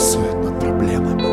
Царствует над проблемами.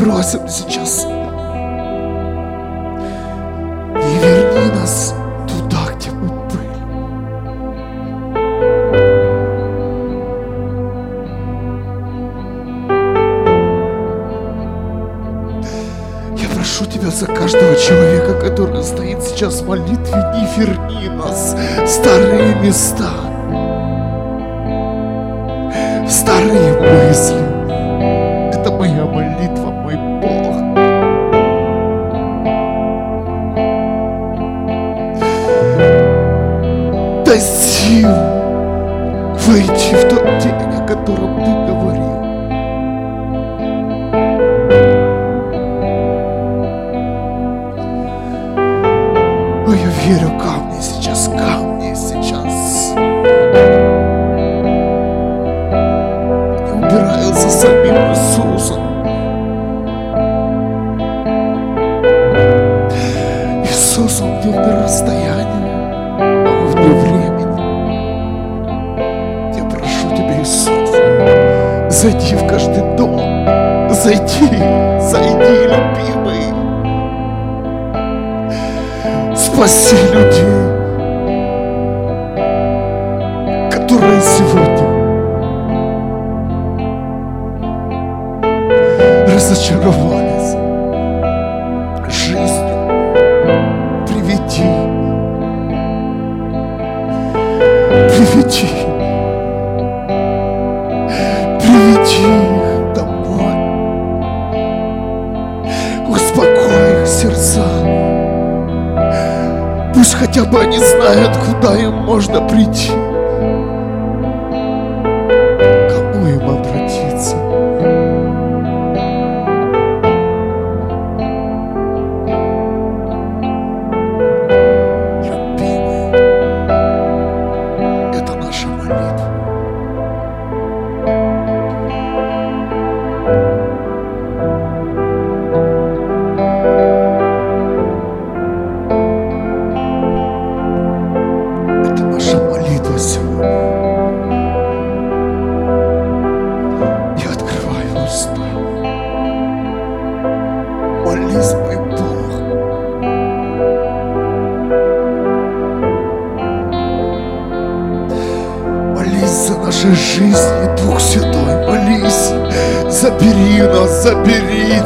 просим сейчас. Не верни нас туда, где мы были. Я прошу Тебя за каждого человека, который стоит сейчас в молитве, не верни нас в старые места, в старые пыли. Sapiri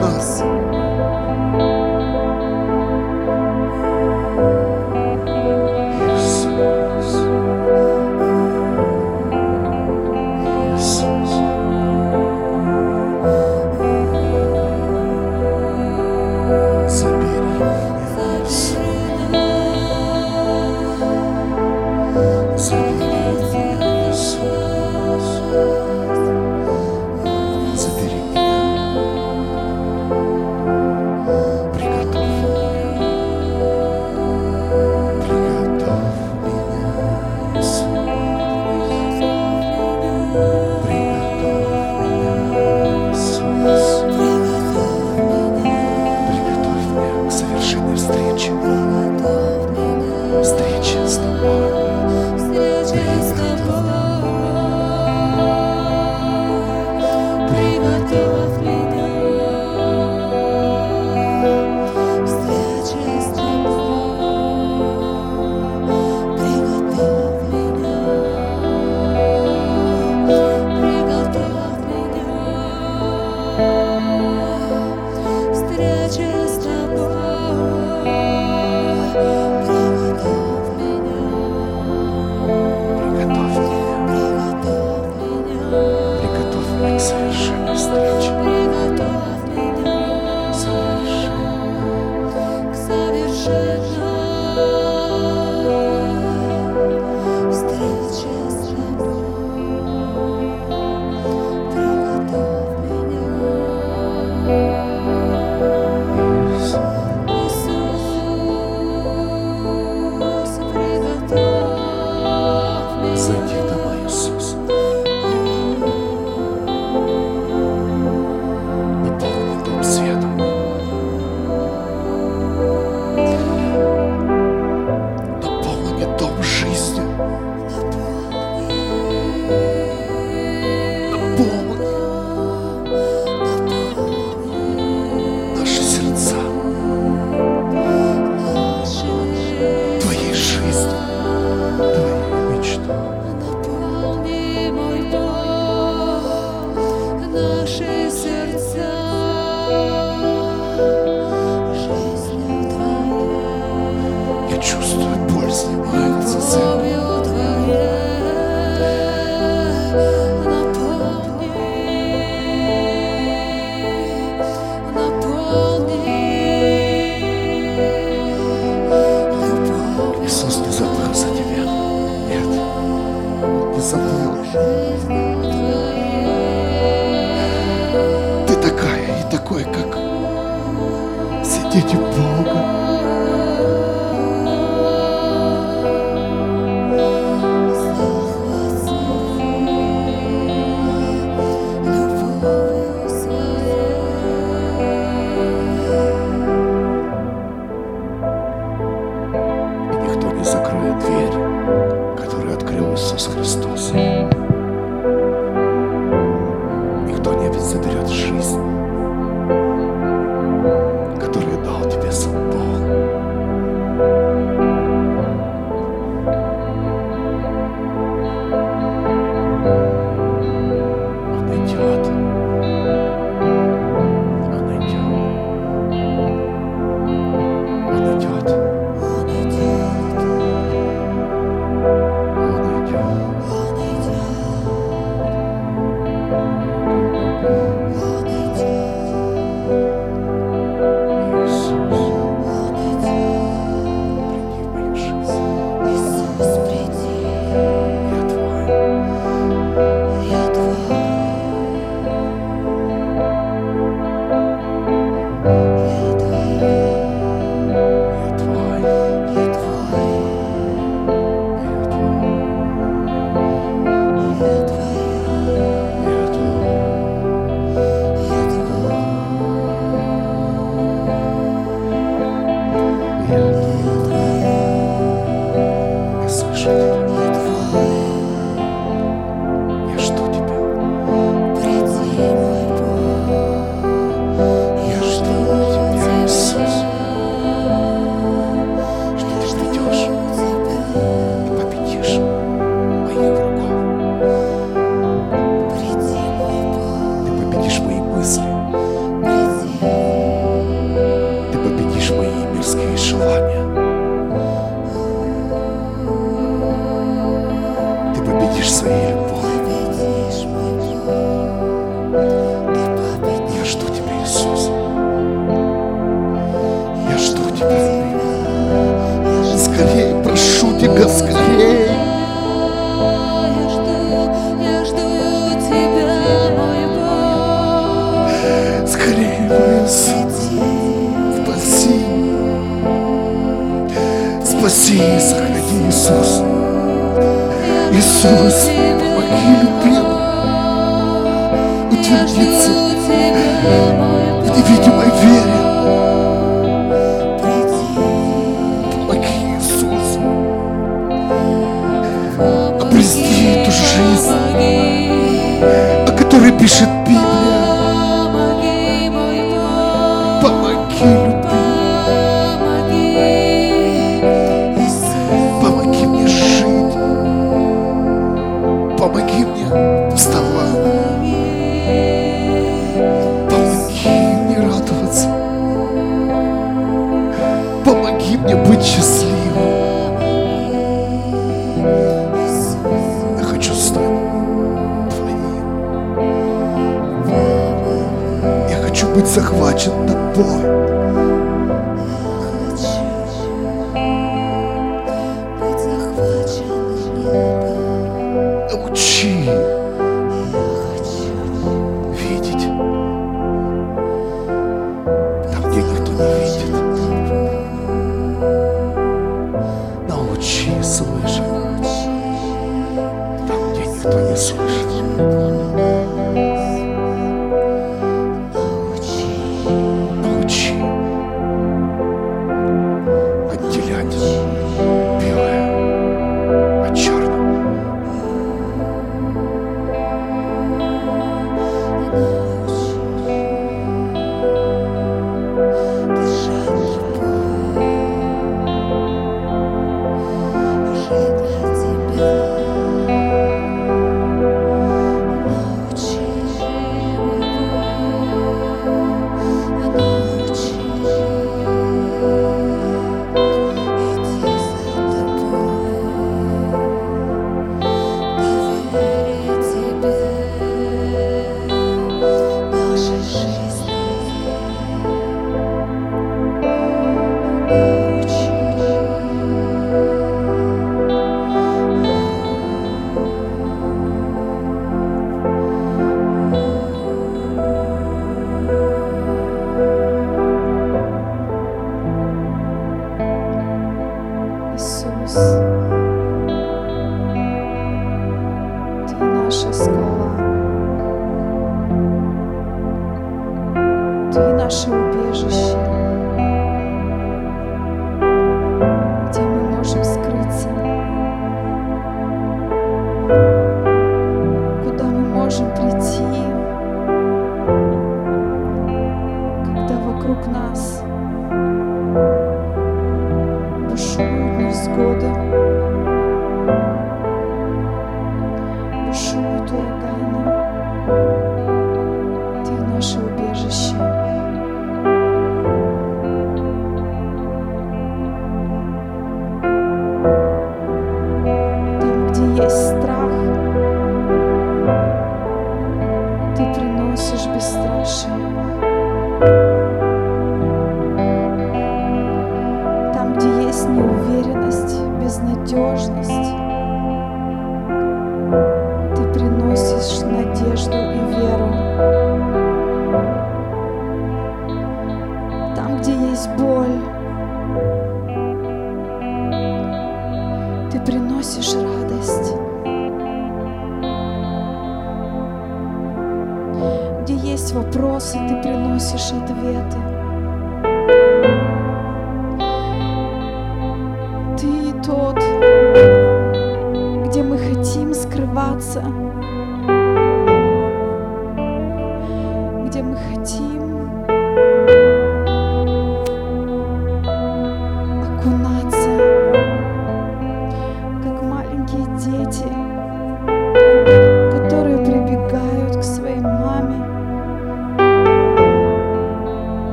Música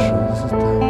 Я дышу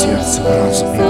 сердце, в разуме. и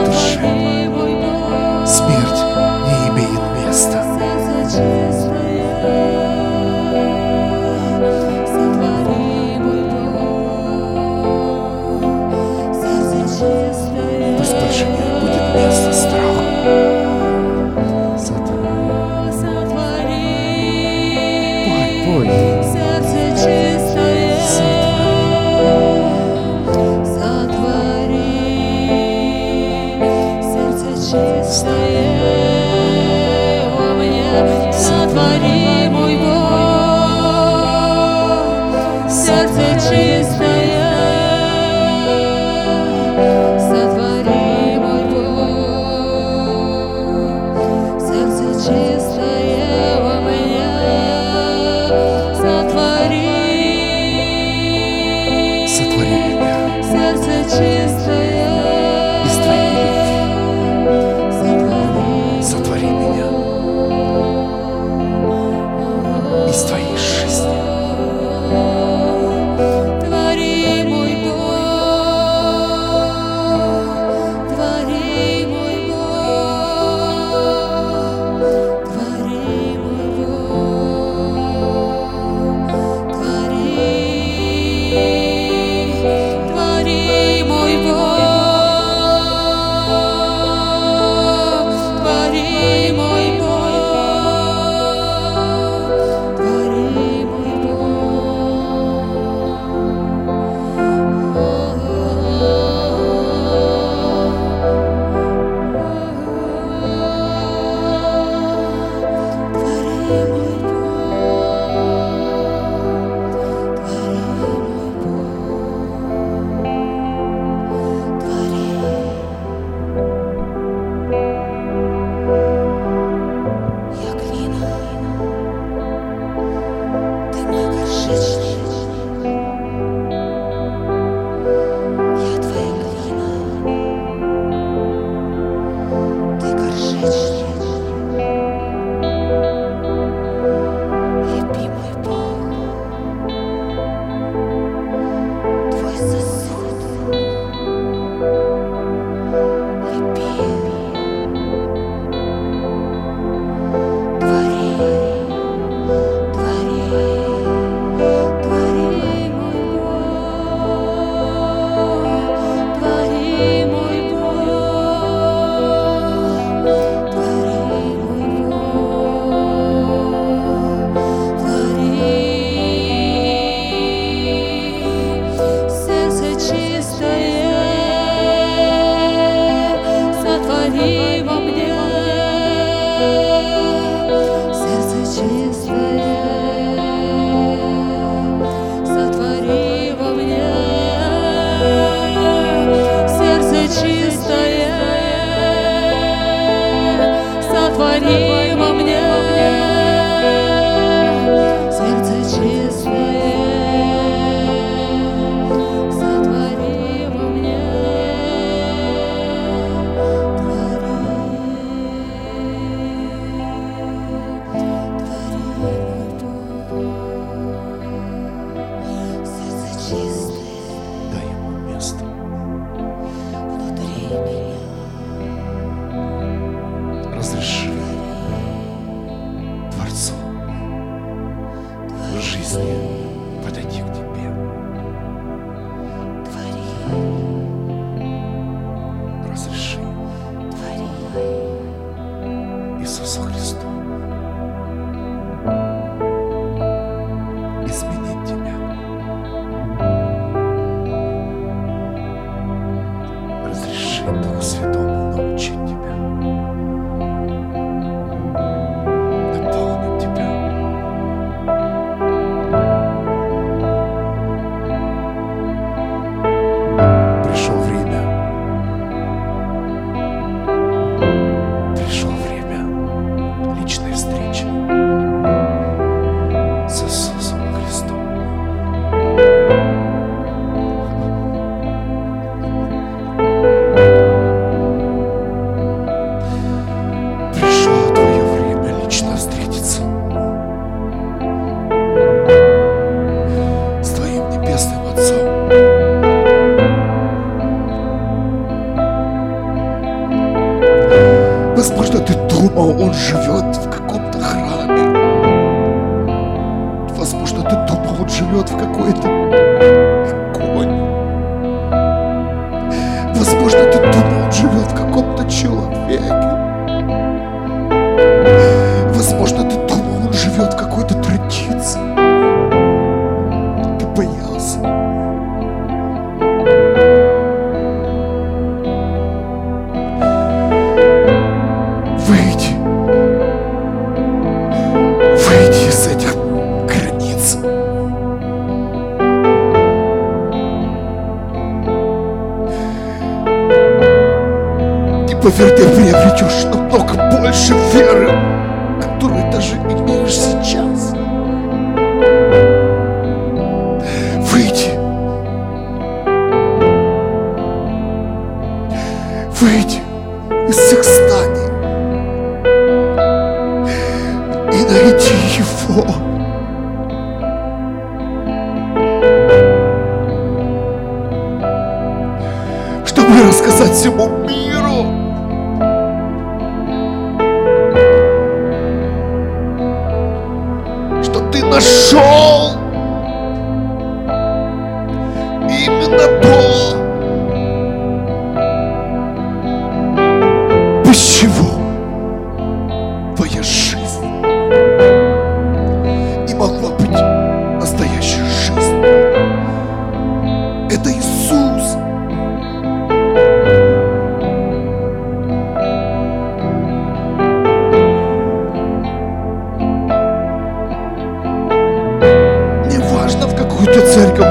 какую-то церковь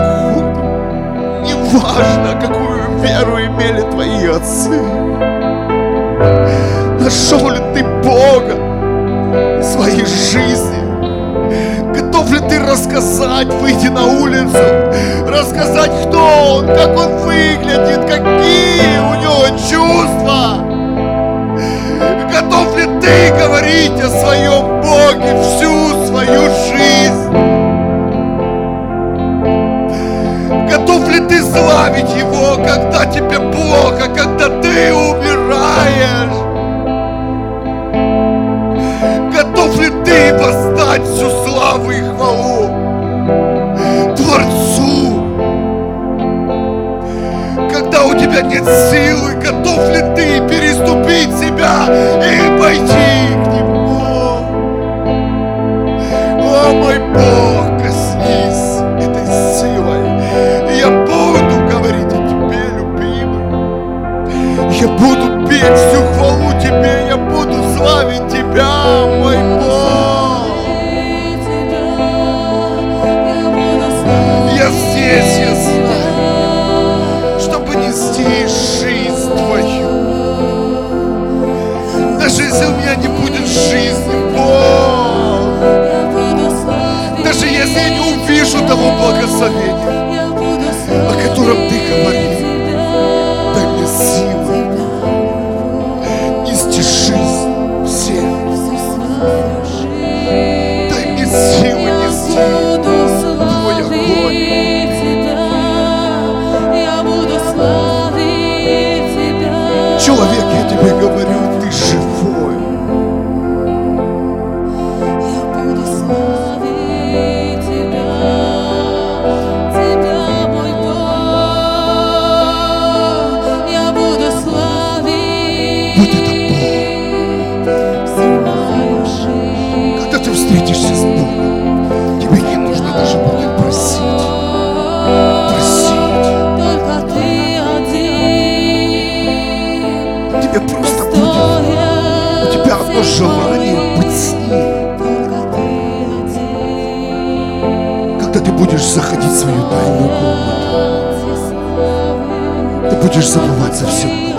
неважно, какую веру имели твои отцы. Нашел ли ты Бога в своей жизни? Готов ли ты рассказать, выйти на улицу, рассказать, кто он, как он выглядит, какие у него чувства? Готов ли ты говорить о своем Боге всю свою жизнь? славить Его, когда тебе плохо, когда ты умираешь. Готов ли ты восстать всю славу и хвалу Творцу? Когда у тебя нет силы, готов ли ты переступить себя и пойти желание быть с Ним. Когда ты будешь заходить в свою тайную комнату, ты будешь забывать за все.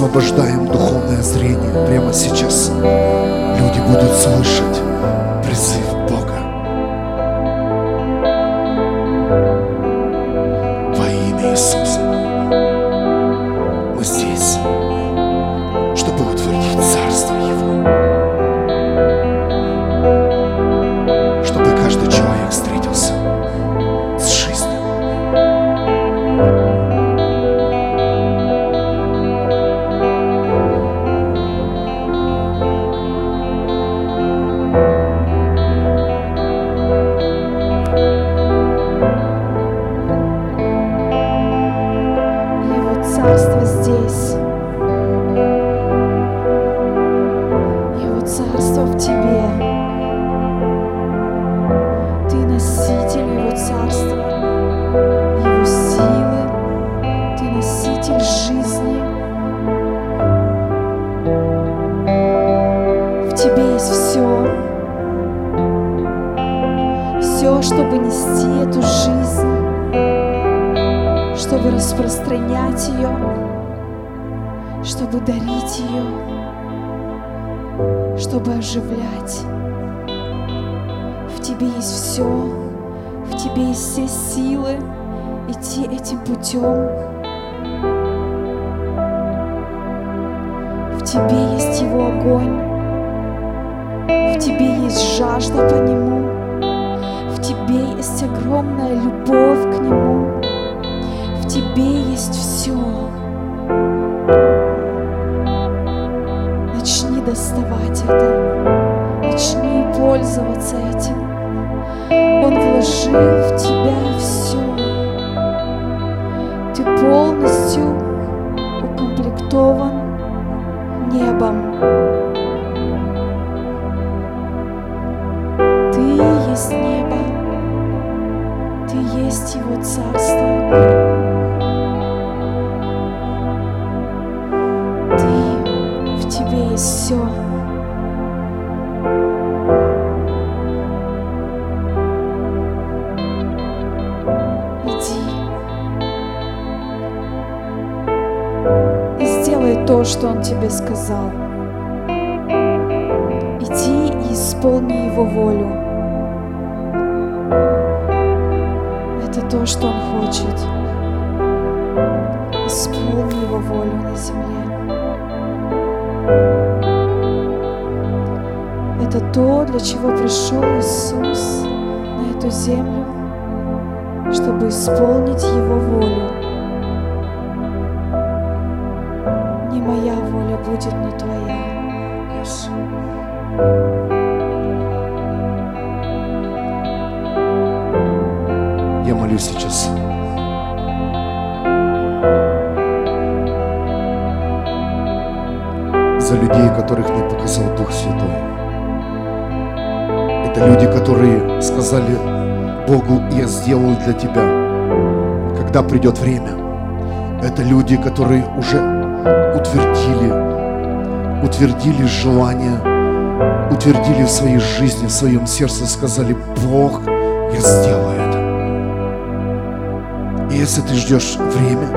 освобождаем духовное зрение прямо сейчас. Люди будут слышать. пришел Иисус на эту землю, чтобы исполнить Его волю. Не моя воля будет, но Твоя. Иисус. Я молюсь сейчас. За людей, которых не показал Дух Святой. Это люди, которые сказали Богу, я сделаю для тебя, когда придет время. Это люди, которые уже утвердили, утвердили желание, утвердили в своей жизни, в своем сердце, сказали, Бог, я сделаю это. И если ты ждешь время,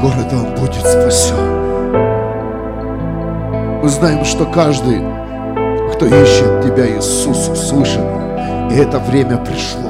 города он будет спасен. Мы знаем, что каждый, кто ищет Тебя, Иисус, услышан, и это время пришло.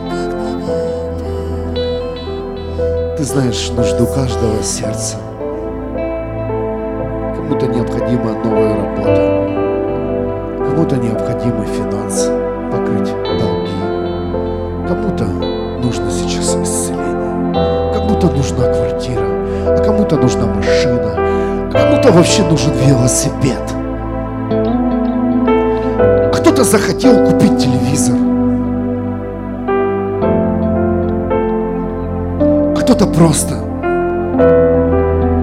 Ты знаешь нужду каждого сердца. Кому-то необходима новая работа. Кому-то необходимы финансы, покрыть долги. Кому-то нужно сейчас исцеление. Кому-то нужна квартира, а кому-то нужна машина. А кому-то вообще нужен велосипед. Кто-то захотел купить телевизор. кто-то просто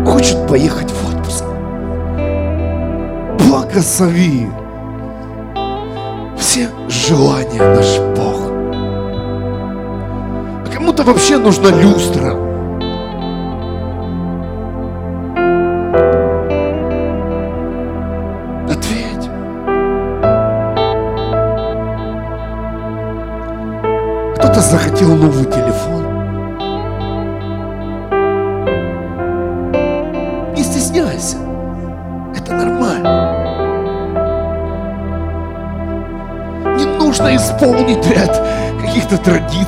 хочет поехать в отпуск. Благослови все желания наш Бог. А кому-то вообще нужна люстра. Ответь. Кто-то захотел новый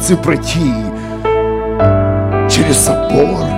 границы пройти через собор,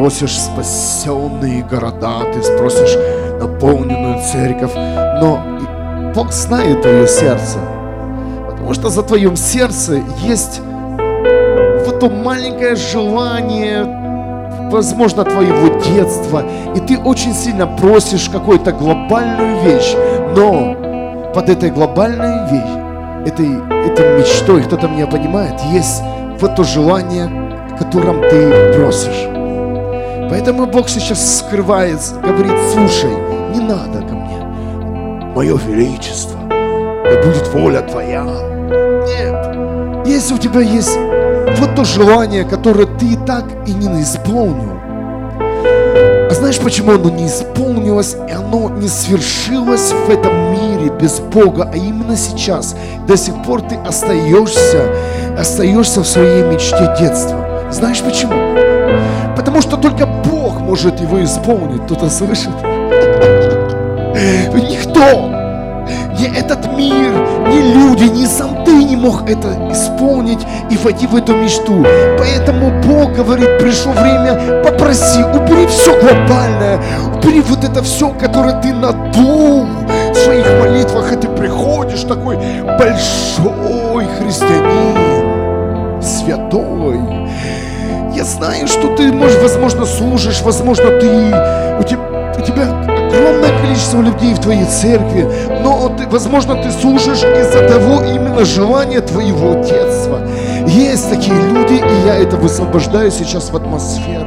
спросишь спасенные города, ты спросишь наполненную церковь, но Бог знает твое сердце, потому что за твоем сердце есть вот то маленькое желание возможно, твоего детства, и ты очень сильно просишь какую-то глобальную вещь, но под этой глобальной вещь, этой, этой мечтой, кто-то меня понимает, есть вот то желание, о котором ты просишь. Поэтому Бог сейчас скрывает, говорит, слушай, не надо ко мне. Мое величество, да будет воля твоя. Нет. Если у тебя есть вот то желание, которое ты так и не исполнил, а знаешь, почему оно не исполнилось, и оно не свершилось в этом мире без Бога, а именно сейчас, до сих пор ты остаешься, остаешься в своей мечте детства. Знаешь почему? Потому что только может его исполнить. Кто-то слышит? Никто, ни этот мир, ни люди, ни сам ты не мог это исполнить и войти в эту мечту. Поэтому Бог говорит, пришло время, попроси, убери все глобальное, убери вот это все, которое ты надул в своих молитвах, и ты приходишь такой большой христианин, святой. Я знаю, что ты, может, возможно, служишь, возможно, ты, у тебя, у тебя огромное количество людей в твоей церкви, но ты, возможно, ты служишь из-за того именно желания твоего детства. Есть такие люди, и я это высвобождаю сейчас в атмосферу.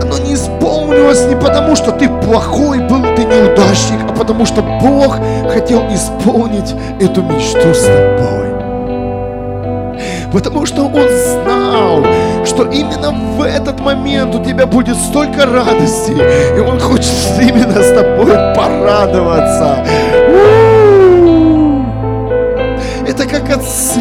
Оно не исполнилось не потому, что ты плохой был, ты неудачник, а потому что Бог хотел исполнить эту мечту с тобой. Потому что Он знал, что именно в этот момент у тебя будет столько радости, и Он хочет именно с тобой порадоваться. Это как отцы,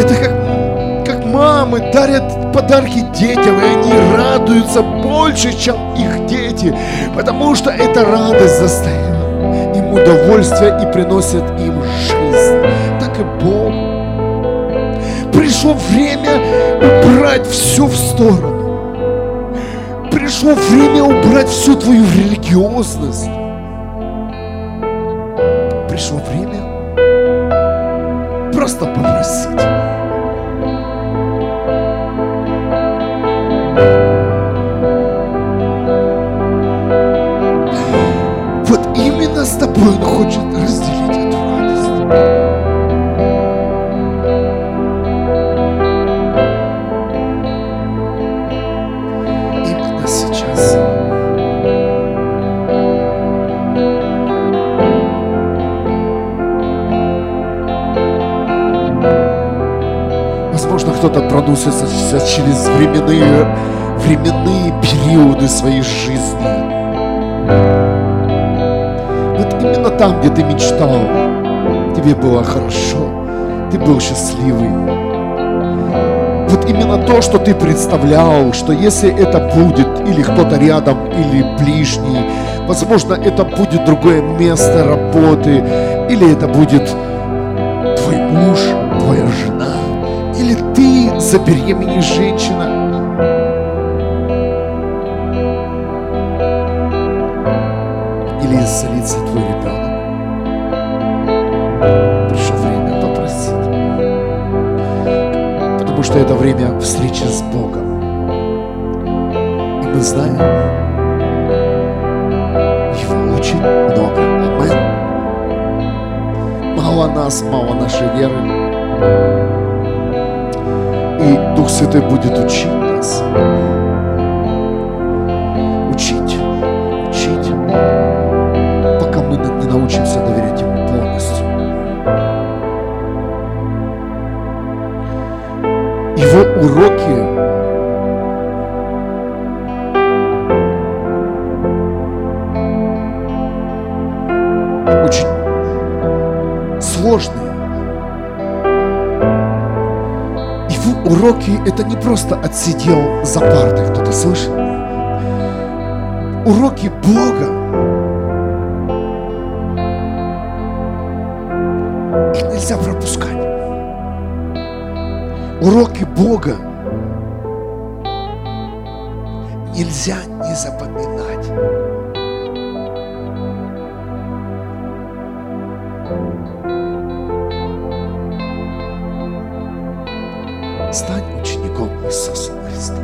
это как, как мамы дарят подарки детям, и они радуются больше, чем их дети, потому что эта радость доставила им удовольствие и приносит им жизнь. Так и Бог пришло время убрать все в сторону. Пришло время убрать всю твою религиозность. Пришло время просто попросить. Вот именно с тобой он хочет разделить эту радость. Кто-то проносится через временные, временные периоды своей жизни. Вот именно там, где ты мечтал, тебе было хорошо, ты был счастливый. Вот именно то, что ты представлял, что если это будет или кто-то рядом, или ближний, возможно, это будет другое место работы, или это будет ты забеременеешь женщина. Или исцелится твой ребенок. Пришло время попросить. Потому что это время встречи с Богом. И мы знаем, Его очень много. Амен. Мало нас, мало нашей веры. Дух Святой будет учить нас. Просто отсидел за партой, кто-то слышит? Уроки Бога их нельзя пропускать. Уроки Бога нельзя не запоминать. Стань учеником Иисуса Христа.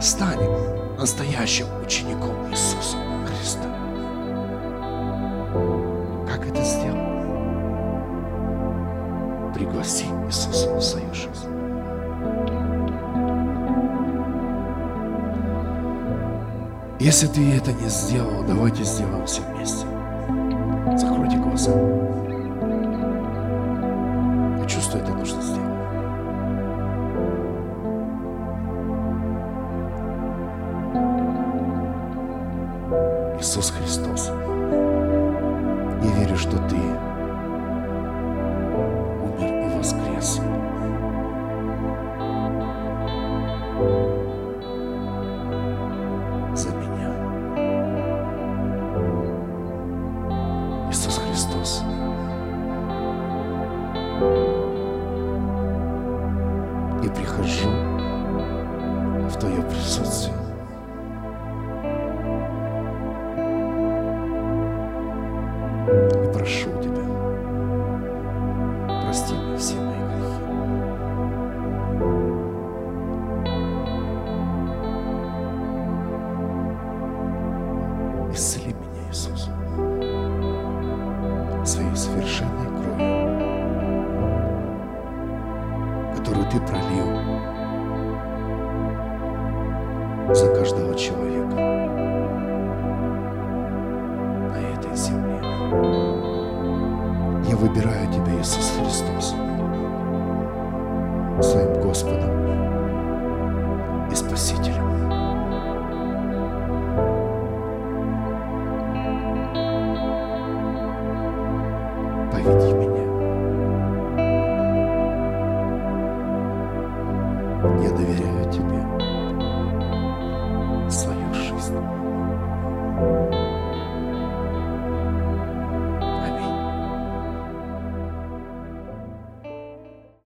Стань настоящим учеником Иисуса Христа. Как это сделал? Пригласи Иисуса в свою жизнь. Если ты это не сделал, давайте сделаем все вместе. Johnson.